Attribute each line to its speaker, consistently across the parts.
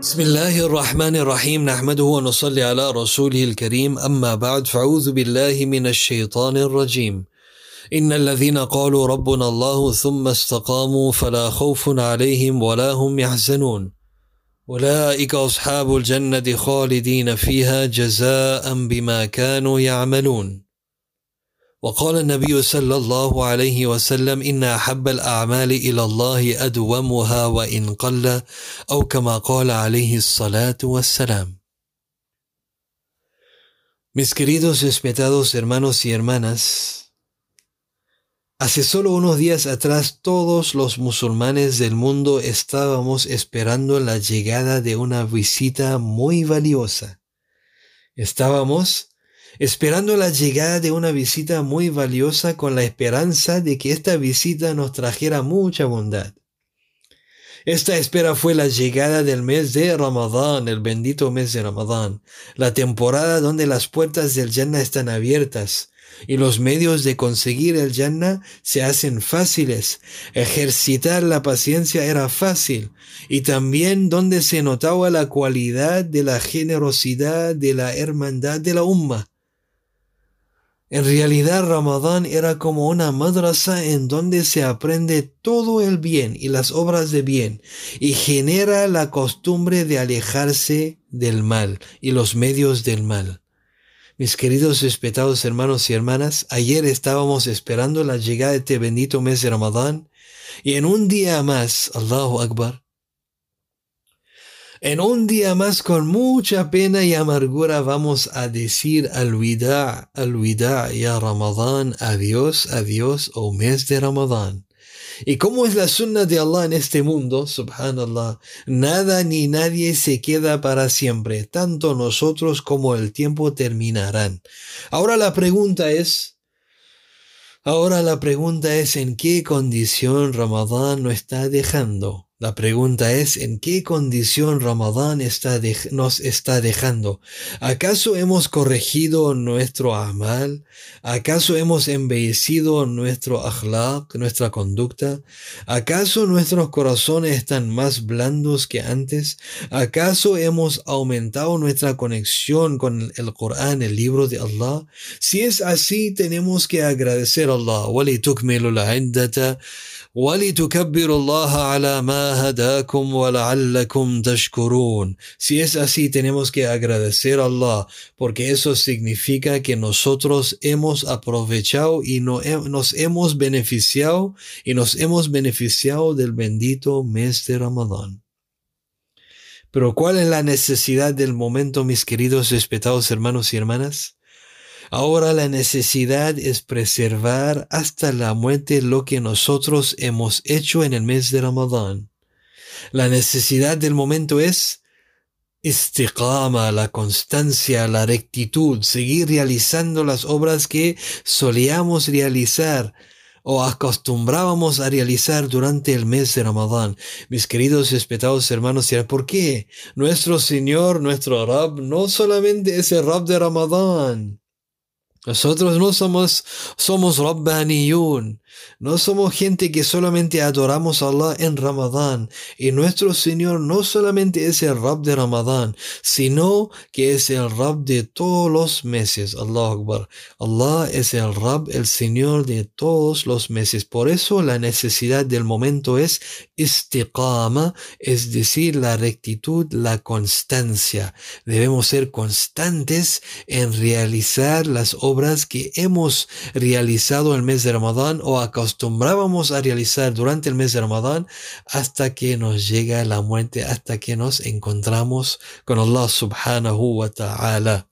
Speaker 1: بسم الله الرحمن الرحيم. نحمده ونصلي على رسوله الكريم. أما بعد فأعوذ بالله من الشيطان الرجيم. إن الذين قالوا ربنا الله ثم استقاموا فلا خوف عليهم ولا هم يحزنون. أولئك أصحاب الجنة خالدين فيها جزاء بما كانوا يعملون. وقال النبي صلى الله عليه وسلم إن أحب الأعمال إلى الله أدومها وإن قل أو كما قال عليه الصلاة والسلام Mis queridos respetados hermanos y hermanas, hace solo unos días atrás todos los musulmanes del mundo estábamos esperando la llegada de una visita muy valiosa. Estábamos esperando la llegada de una visita muy valiosa con la esperanza de que esta visita nos trajera mucha bondad. Esta espera fue la llegada del mes de Ramadán, el bendito mes de Ramadán, la temporada donde las puertas del Jannah están abiertas y los medios de conseguir el Jannah se hacen fáciles. Ejercitar la paciencia era fácil y también donde se notaba la cualidad de la generosidad de la hermandad de la umma. En realidad Ramadán era como una madrasa en donde se aprende todo el bien y las obras de bien y genera la costumbre de alejarse del mal y los medios del mal. Mis queridos respetados hermanos y hermanas, ayer estábamos esperando la llegada de este bendito mes de Ramadán y en un día más, Allahu Akbar, en un día más con mucha pena y amargura vamos a decir al wida, al ya Ramadán, adiós, adiós, oh mes de Ramadán. Y como es la sunna de Allah en este mundo, subhanallah, nada ni nadie se queda para siempre, tanto nosotros como el tiempo terminarán. Ahora la pregunta es, ahora la pregunta es en qué condición Ramadán nos está dejando. La pregunta es, ¿en qué condición Ramadán nos está dejando? ¿Acaso hemos corregido nuestro amal? ¿Acaso hemos embellecido nuestro akhlaq, nuestra conducta? ¿Acaso nuestros corazones están más blandos que antes? ¿Acaso hemos aumentado nuestra conexión con el Corán, el libro de Allah? Si es así, tenemos que agradecer a Allah. ولتكبروا الله على ما هداكم ولعلكم تشكرون. Si es así, tenemos que agradecer a Allah, porque eso significa que nosotros hemos aprovechado y no, nos hemos beneficiado y nos hemos beneficiado del bendito mes de Ramadán. Pero ¿cuál es la necesidad del momento, mis queridos respetados hermanos y hermanas? Ahora la necesidad es preservar hasta la muerte lo que nosotros hemos hecho en el mes de Ramadán. La necesidad del momento es istiqama, la constancia, la rectitud, seguir realizando las obras que solíamos realizar o acostumbrábamos a realizar durante el mes de Ramadán. Mis queridos y respetados hermanos, ¿por qué? Nuestro Señor, nuestro Rab, no solamente es el Rab de Ramadán. Nosotros no somos, somos Rabbaniyun, no somos gente que solamente adoramos a Allah en Ramadán. Y nuestro Señor no solamente es el Rab de Ramadán, sino que es el Rab de todos los meses. Allah Akbar. Allah es el Rab, el Señor de todos los meses. Por eso la necesidad del momento es istiqama, es decir, la rectitud, la constancia. Debemos ser constantes en realizar las obras que hemos realizado el mes de Ramadán o acostumbrábamos a realizar durante el mes de Ramadán hasta que nos llega la muerte, hasta que nos encontramos con Allah subhanahu wa ta'ala.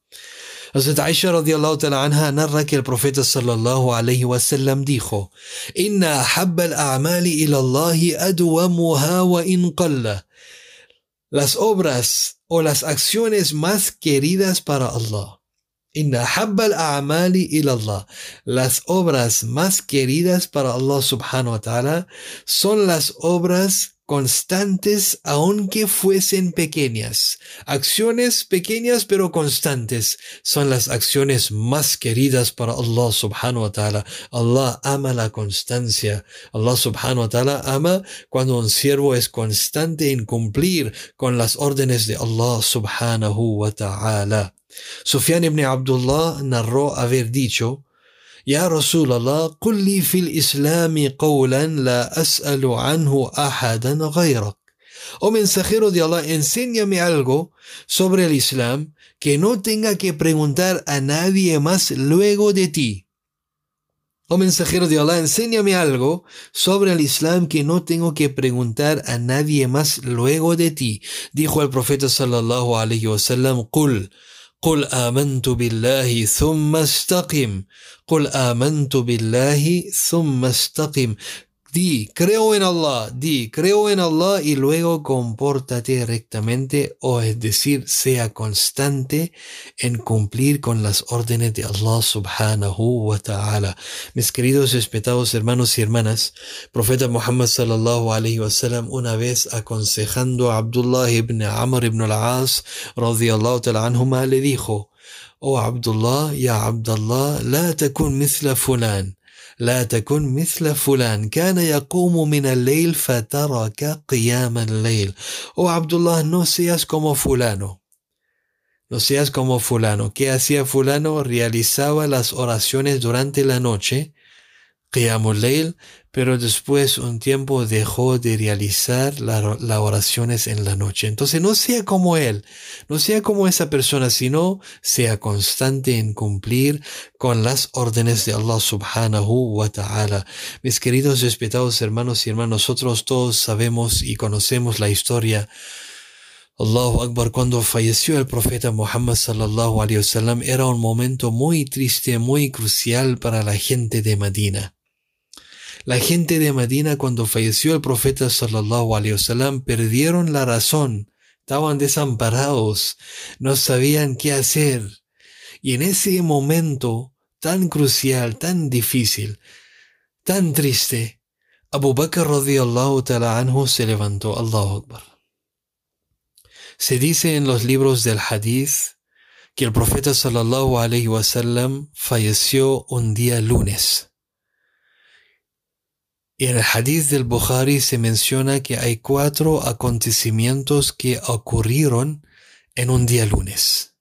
Speaker 1: Hazrat Aisha radiallahu ta'ala anha narra que el profeta sallallahu alayhi wa sallam dijo, Inna habba al-a'mali ila Allahi adwamuha wa in qalla. Las obras o las acciones más queridas para Allah Las obras más queridas para Allah subhanahu wa ta'ala son las obras constantes aunque fuesen pequeñas. Acciones pequeñas pero constantes son las acciones más queridas para Allah subhanahu wa ta'ala. Allah ama la constancia. Allah subhanahu wa ta'ala ama cuando un siervo es constante en cumplir con las órdenes de Allah subhanahu wa ta'ala. Sufyan ibn Abdullah narró haber dicho, Ya Rasulallah, kulli fil islami qawlan la as'alu anhu ahadan ghayrak. Oh mensajero de Allah, enséñame algo sobre el Islam que no tenga que preguntar a nadie más luego de ti. Oh mensajero de Allah, enséñame algo sobre el Islam que no tengo que preguntar a nadie más luego de ti. Dijo el profeta sallallahu alayhi wasallam, قل آمنت بالله ثم استقم قل آمنت بالله ثم استقم Di, creo en Allah, di, creo en Allah y luego compórtate rectamente, o es decir, sea constante en cumplir con las órdenes de Allah subhanahu wa ta'ala. Mis queridos respetados hermanos y hermanas, profeta Muhammad sallallahu alayhi wa sallam una vez aconsejando a Abdullah ibn Amr ibn al-As radiyallahu ta'ala anhuma le dijo, Oh Abdullah, ya Abdullah, la takun mithla fulan. لا تكن مثل فلان كان يقوم من الليل فترك قيام الليل Oh Abdullah no seas como fulano no seas como fulano ¿qué hacía fulano? realizaba las oraciones durante la noche Qiyamul Layl pero después un tiempo dejó de realizar las oraciones en la noche. Entonces no sea como él, no sea como esa persona, sino sea constante en cumplir con las órdenes de Allah subhanahu wa ta'ala. Mis queridos respetados hermanos y hermanas, nosotros todos sabemos y conocemos la historia Allahu Akbar, cuando falleció el profeta Muhammad sallallahu alayhi wasallam, era un momento muy triste, muy crucial para la gente de Medina. La gente de Medina cuando falleció el profeta sallallahu alaihi wasallam perdieron la razón, estaban desamparados, no sabían qué hacer. Y en ese momento tan crucial, tan difícil, tan triste, Abu Bakr radiyallahu ta'ala anhu se levantó, Allahu Akbar. Se dice en los libros del hadith que el profeta sallallahu alaihi wasallam falleció un día lunes. En el hadith del Bukhari se menciona que hay cuatro acontecimientos que ocurrieron en un día lunes.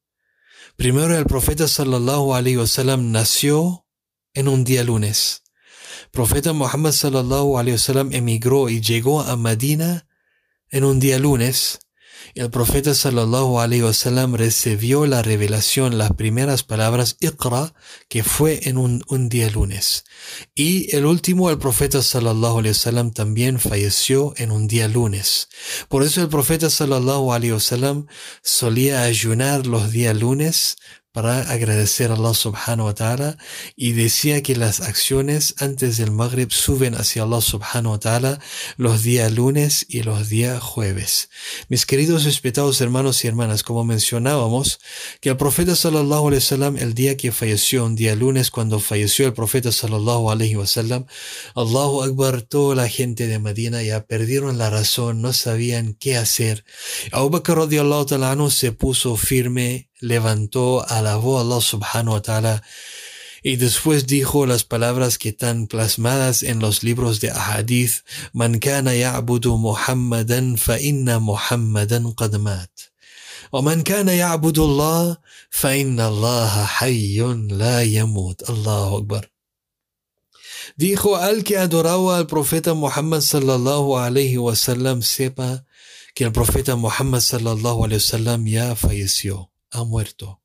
Speaker 1: Primero, el profeta sallallahu alaihi wasallam nació en un día lunes. profeta Muhammad sallallahu alaihi wasallam emigró y llegó a Medina en un día lunes el profeta sallallahu alaihi wasallam recibió la revelación, las primeras palabras Iqra, que fue en un, día lunes. Y el último, el profeta sallallahu alaihi wasallam también falleció en un día lunes. Por eso el profeta sallallahu alaihi wasallam solía ayunar los días lunes para agradecer a Allah subhanahu wa ta'ala y decía que las acciones antes del Maghrib suben hacia Allah subhanahu wa ta'ala los días lunes y los días jueves. Mis queridos respetados hermanos y hermanas, como mencionábamos, que el profeta sallallahu alaihi wasallam el día que falleció, un día lunes cuando falleció el profeta sallallahu alaihi wasallam, Allahu Akbar, toda la gente de Medina ya perdieron la razón, no sabían qué hacer. Abu Bakr radiallahu ta'ala se puso firme levantó, alabó a Allah subhanahu wa ta'ala y después dijo las palabras que están plasmadas en los libros de ahadith, Man kana ya'budu Muhammadan fa inna Muhammadan qad mat. ومن كان يعبد الله فإن الله حي لا يموت الله أكبر Dijo al que adoraba al profeta Muhammad sallallahu alayhi wasallam sepa que el profeta Muhammad sallallahu alayhi wasallam ya falleció ha muerto.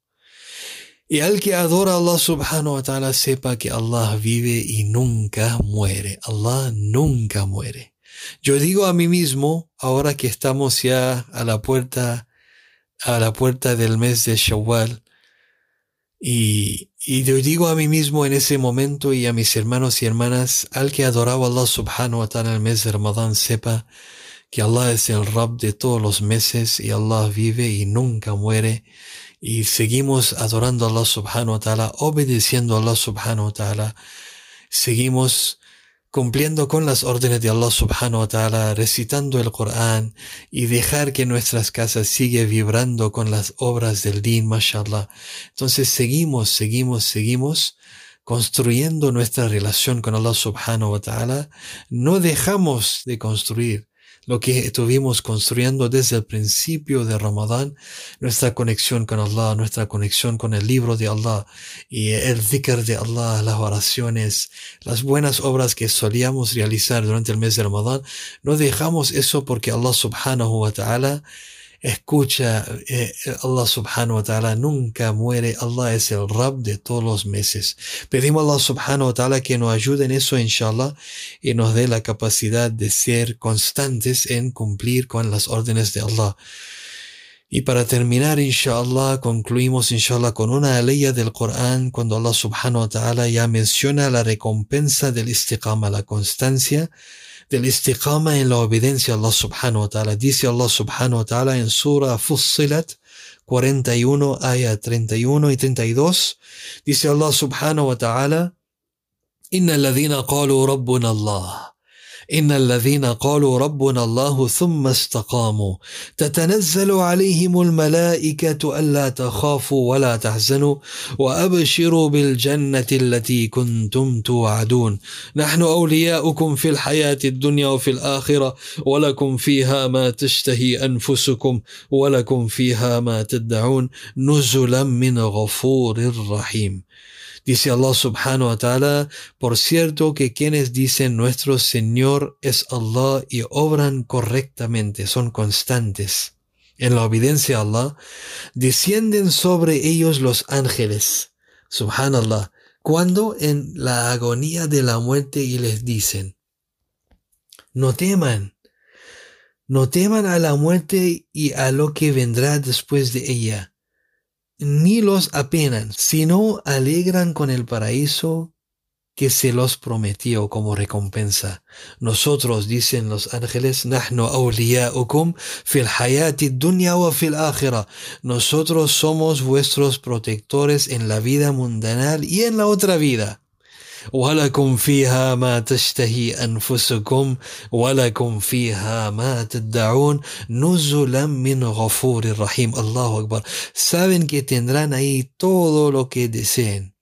Speaker 1: Y al que adora a Allah subhanahu wa ta'ala sepa que Allah vive y nunca muere. Allah nunca muere. Yo digo a mí mismo, ahora que estamos ya a la puerta, a la puerta del mes de Shawwal, y, y yo digo a mí mismo en ese momento y a mis hermanos y hermanas, al que adoraba a Allah subhanahu wa ta'ala el mes de Ramadán, sepa que Allah es el Rab de todos los meses y Allah vive y nunca muere y seguimos adorando a Allah subhanahu wa ta'ala, obedeciendo a Allah subhanahu wa ta'ala, seguimos cumpliendo con las órdenes de Allah subhanahu wa ta'ala, recitando el Corán y dejar que nuestras casas sigue vibrando con las obras del din, mashallah. Entonces seguimos, seguimos, seguimos construyendo nuestra relación con Allah subhanahu wa ta'ala. No dejamos de construir lo que estuvimos construyendo desde el principio de Ramadán, nuestra conexión con Allah, nuestra conexión con el libro de Allah y el dhikr de Allah, las oraciones, las buenas obras que solíamos realizar durante el mes de Ramadán, no dejamos eso porque Allah subhanahu wa ta'ala Escucha, eh, Allah subhanahu wa ta'ala nunca muere. Allah es el Rab de todos los meses. Pedimos a Allah subhanahu wa ta'ala que nos ayude en eso, inshallah, y nos dé la capacidad de ser constantes en cumplir con las órdenes de Allah. Y para terminar, inshallah, concluimos, inshallah, con una ley del Corán cuando Allah subhanahu wa ta'ala ya menciona la recompensa del istiqama, la constancia del istiqama en la obediencia a Allah subhanahu wa ta'ala. Dice Allah subhanahu wa ta'ala en Surah Fussilat 41, ayat 31 y 32. Dice Allah subhanahu wa ta'ala, Inna alladhina qalu rabbuna Allah. إن الذين قالوا ربنا الله ثم استقاموا تتنزل عليهم الملائكة ألا تخافوا ولا تحزنوا وأبشروا بالجنة التي كنتم توعدون نحن أولياؤكم في الحياة الدنيا وفي الآخرة ولكم فيها ما تشتهي أنفسكم ولكم فيها ما تدعون نزلا من غفور رحيم Dice Allah subhanahu wa ta'ala, por cierto que quienes dicen nuestro Señor es Allah y obran correctamente, son constantes. En la obediencia a Allah, descienden sobre ellos los ángeles, subhanallah, cuando en la agonía de la muerte y les dicen, no teman, no teman a la muerte y a lo que vendrá después de ella ni los apenan, sino alegran con el paraíso que se los prometió como recompensa. Nosotros, dicen los ángeles, fil hayati dunya wa fil Nosotros somos vuestros protectores en la vida mundanal y en la otra vida. ولكم فيها ما تشتهي أنفسكم ولكم فيها ما تدعون نزلا من غفور رحيم الله أكبر saben que tendrán ahí todo lo que deseen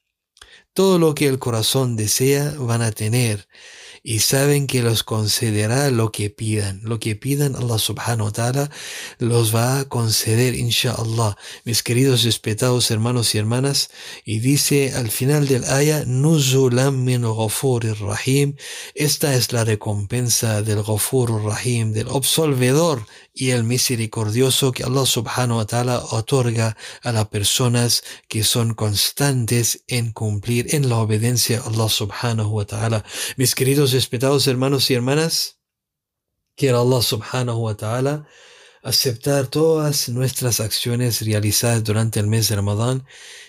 Speaker 1: todo lo que el corazón desea van a tener y saben que los concederá lo que pidan. Lo que pidan Allah subhanahu wa ta'ala los va a conceder, inshallah. Mis queridos respetados hermanos y hermanas, y dice al final del ayah, Nuzulam min rahim. Esta es la recompensa del ghafur rahim, del absolvedor y el misericordioso que Allah subhanahu wa ta'ala otorga a las personas que son constantes en cumplir en la obediencia a Allah subhanahu wa ta'ala. Mis queridos respetados hermanos y hermanas, quiero Allah subhanahu wa ta'ala aceptar todas nuestras acciones realizadas durante el mes de Ramadán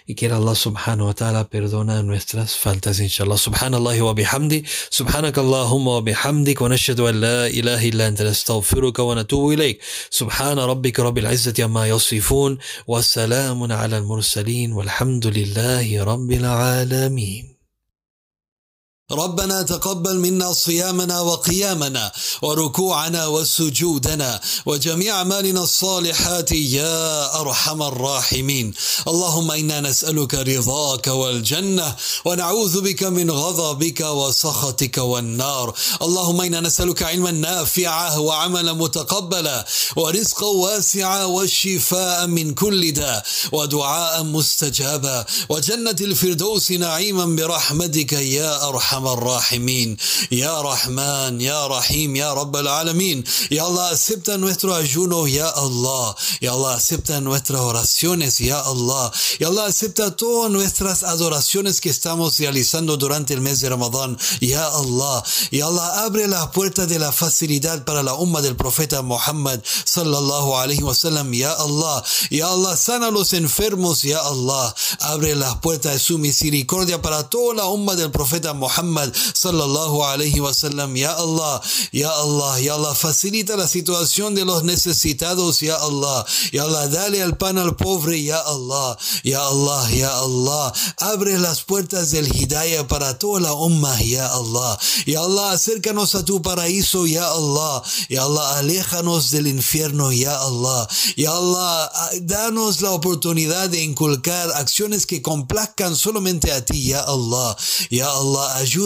Speaker 1: y que Allah subhanahu wa ta'ala perdona nuestras faltas inshallah. Subhanallah wa bihamdi. Subhanakallahumma wa bihamdik. Wa nashhadu an la ilaha illa anta. Nastaghfiruka wa natubu ilayk. Subhana rabbika rabbil izzati amma yasifun. Wa salamun ala al mursalin. Walhamdulillahi rabbil alamin
Speaker 2: ربنا تقبل منا صيامنا وقيامنا وركوعنا وسجودنا وجميع أعمالنا الصالحات يا أرحم الراحمين. اللهم إنا نسألك رضاك والجنة ونعوذ بك من غضبك وسخطك والنار. اللهم إنا نسألك علما نافعا وعملا متقبلا ورزقا واسعا والشفاء من كل داء ودعاء مستجابا. وجنة الفردوس نعيما برحمتك يا أرحم ارحم الراحمين يا رحمن يا رحيم يا رب العالمين يا الله acepta nuestro ayuno ya Allah ya Allah acepta nuestras oraciones ya Allah ya Allah acepta todas nuestras adoraciones que estamos realizando durante el mes de Ramadán ya Allah ya Allah abre las puertas de la facilidad para la umma del profeta Muhammad sallallahu alaihi wasallam ya Allah ya Allah sana a los enfermos ya Allah abre las puertas de su misericordia para toda la umma del profeta Muhammad
Speaker 1: Sallallahu alaihi. Ya Allah, Ya Allah, Ya Allah, facilita la situación de los necesitados, Ya Allah. Ya Allah, dale el pan al pobre, Ya Allah. Ya Allah, Ya Allah. Abre las puertas del Hidayah para toda la umma, Ya Allah. Ya Allah, acércanos a tu paraíso, Ya Allah. Ya Allah, aléjanos del infierno, Ya Allah. Ya Allah, danos la oportunidad de inculcar acciones que complazcan solamente a ti, Ya Allah. Ya Allah, ayúdanos,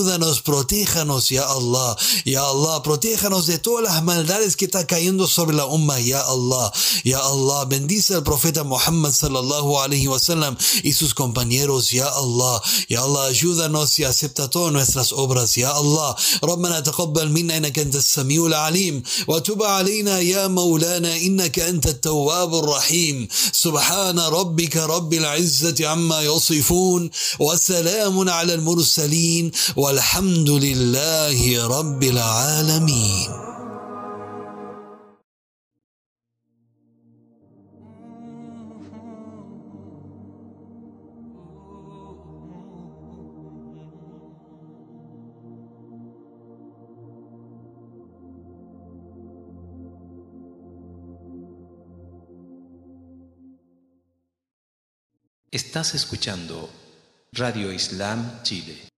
Speaker 1: protéjanos, Ya Allah. Ya Allah, protéjanos de todas las maldades que está cayendo sobre la umma, Ya Allah. Ya Allah, bendice al profeta Muhammad sallallahu alaihi wasallam y sus compañeros, Ya Allah. Ya Allah, ayúdanos y acepta todas nuestras obras, Ya Allah. ربنا تقبل منا انك انت السميع العليم وتب علينا يا مولانا انك انت التواب الرحيم سبحان ربك رب العزه عما يصفون وسلام على المرسلين والحمد لله رب العالمين
Speaker 3: Estás escuchando Radio Islam Chile.